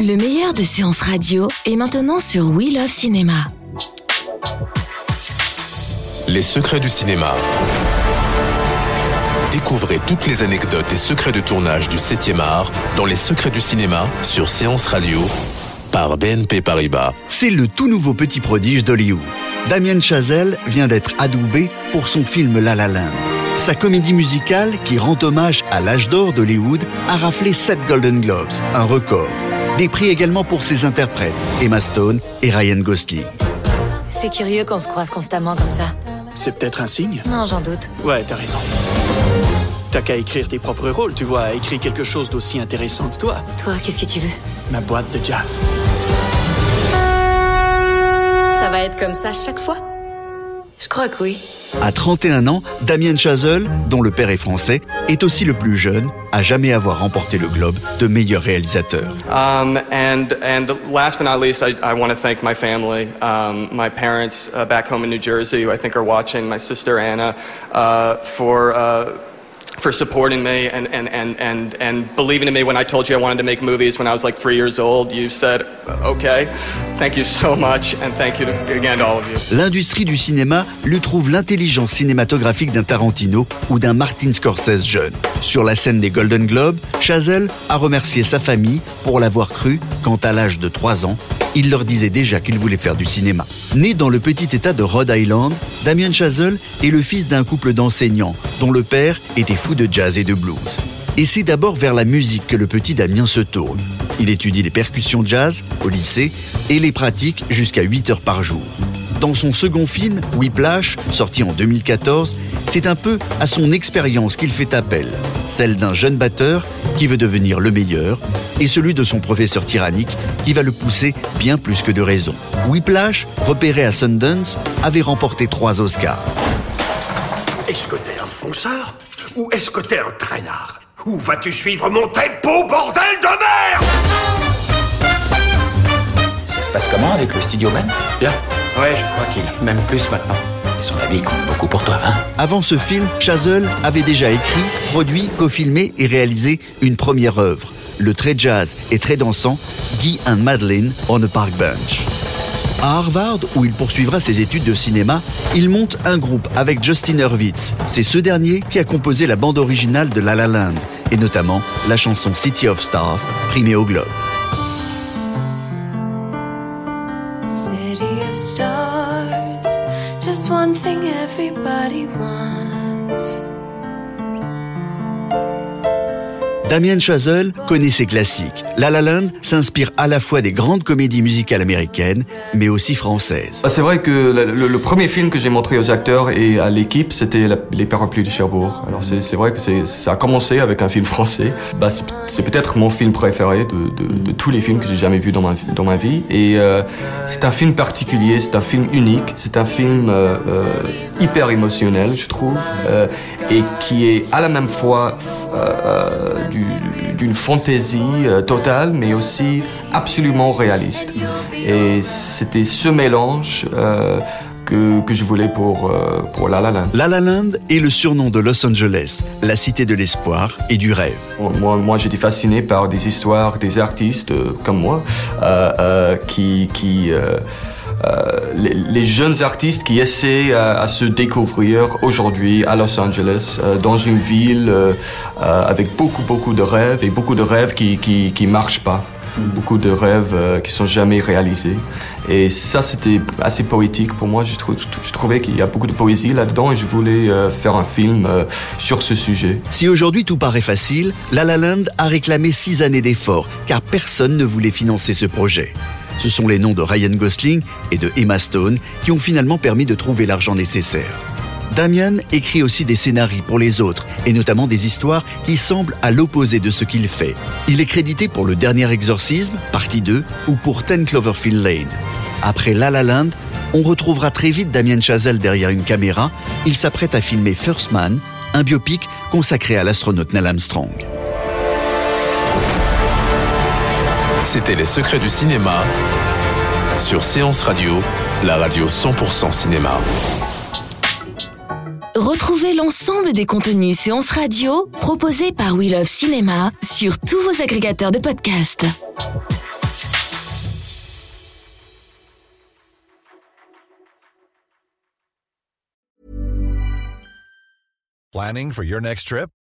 Le meilleur de séances radio est maintenant sur We Love Cinéma. Les secrets du cinéma. Découvrez toutes les anecdotes et secrets de tournage du 7e art dans Les secrets du cinéma sur Séance Radio par BNP Paribas. C'est le tout nouveau petit prodige d'Hollywood. Damien Chazelle vient d'être adoubé pour son film La La Land. Sa comédie musicale, qui rend hommage à l'âge d'or d'Hollywood, a raflé 7 Golden Globes, un record. Des prix également pour ses interprètes, Emma Stone et Ryan Gosling. C'est curieux qu'on se croise constamment comme ça. C'est peut-être un signe Non, j'en doute. Ouais, t'as raison. T'as qu'à écrire tes propres rôles, tu vois, écris quelque chose d'aussi intéressant que toi. Toi, qu'est-ce que tu veux? Ma boîte de jazz. Ça va être comme ça chaque fois? Je crois que oui. À 31 ans, Damien Chazelle, dont le père est français, est aussi le plus jeune à jamais avoir remporté le Globe de meilleur réalisateur. Um, and and last but not least, I, I want to thank my family, um, my parents uh, back home in New Jersey, who I think are watching, my sister Anna, uh, for. Uh, for supporting me and, and, and, and, and believing in me when I told you I wanted to make movies when I was like three years old. You said, okay. Thank you so much and thank you again to all of you. L'industrie du cinéma lui trouve l'intelligence cinématographique d'un Tarantino ou d'un Martin Scorsese jeune. Sur la scène des Golden Globes, Chazelle a remercié sa famille pour l'avoir cru quand à l'âge de 3 ans, il leur disait déjà qu'il voulait faire du cinéma. Né dans le petit état de Rhode Island, Damien Chazelle est le fils d'un couple d'enseignants dont le père était fou de jazz et de blues. Et c'est d'abord vers la musique que le petit Damien se tourne. Il étudie les percussions jazz au lycée et les pratique jusqu'à 8 heures par jour. Dans son second film, Whiplash, sorti en 2014, c'est un peu à son expérience qu'il fait appel, celle d'un jeune batteur qui veut devenir le meilleur, et celui de son professeur tyrannique qui va le pousser bien plus que de raison. Whiplash, repéré à Sundance, avait remporté trois Oscars. Est-ce que t'es un fonceur Ou est-ce que t'es un traînard? Où vas-tu suivre mon tempo, bordel de merde? Ça se passe comment avec le studio man Bien. Ouais, je crois qu'il même plus maintenant. Son avis compte beaucoup pour toi, hein Avant ce film, Chazelle avait déjà écrit, produit, cofilmé et réalisé une première œuvre, le très jazz et très dansant Guy and Madeline on a Park Bench. À Harvard, où il poursuivra ses études de cinéma, il monte un groupe avec Justin Hurwitz. C'est ce dernier qui a composé la bande originale de La La Land, et notamment la chanson City of Stars, primée au Globe. One thing everybody wants. Damien Chazelle connaît ses classiques. La La Land s'inspire à la fois des grandes comédies musicales américaines, mais aussi françaises. C'est vrai que le, premier film que j'ai montré aux acteurs et à l'équipe, c'était Les Parapluies de Cherbourg. Alors c'est vrai que ça a commencé avec un film français. Bah, c'est peut-être mon film préféré de, tous les films que j'ai jamais vus dans ma, vie. Et euh, c'est un film particulier, c'est un film unique, c'est un film euh, euh, hyper émotionnel, je trouve, et qui est à la même fois du- d'une fantaisie euh, totale, mais aussi absolument réaliste. Et c'était ce mélange euh, que, que je voulais pour, euh, pour La La Land. La La Land est le surnom de Los Angeles, la cité de l'espoir et du rêve. Moi, moi j'étais fasciné par des histoires des artistes euh, comme moi, euh, qui, qui les, les jeunes artistes qui essaient euh, à se découvrir aujourd'hui à Los Angeles, euh, dans une ville euh, euh, avec beaucoup, beaucoup de rêves et beaucoup de rêves qui qui, marchent pas. Beaucoup de rêves euh, qui sont jamais réalisés. Et ça, c'était assez poétique pour moi. Je, trou- je trouvais qu'il y a beaucoup de poésie là-dedans et je voulais euh, faire un film euh, sur ce sujet. Si aujourd'hui tout paraît facile, La La Land a réclamé six années d'efforts, car personne ne voulait financer ce projet. Ce sont les noms de Ryan Gosling et de Emma Stone qui ont finalement permis de trouver l'argent nécessaire. Damien écrit aussi des scénarios pour les autres, et notamment des histoires qui semblent à l'opposé de ce qu'il fait. Il est crédité pour Le Dernier Exorcisme, partie 2, ou pour Ten Cloverfield Lane. Après La La Land, on retrouvera très vite Damien Chazelle derrière une caméra. Il s'apprête à filmer First Man, un biopic consacré à l'astronaute Neil Armstrong. C'était Les Secrets du cinéma sur Séance Radio, la radio 100% cinéma. Retrouvez l'ensemble des contenus séances radio proposés par We Love Cinéma sur tous vos agrégateurs de podcasts. Planning for your next trip?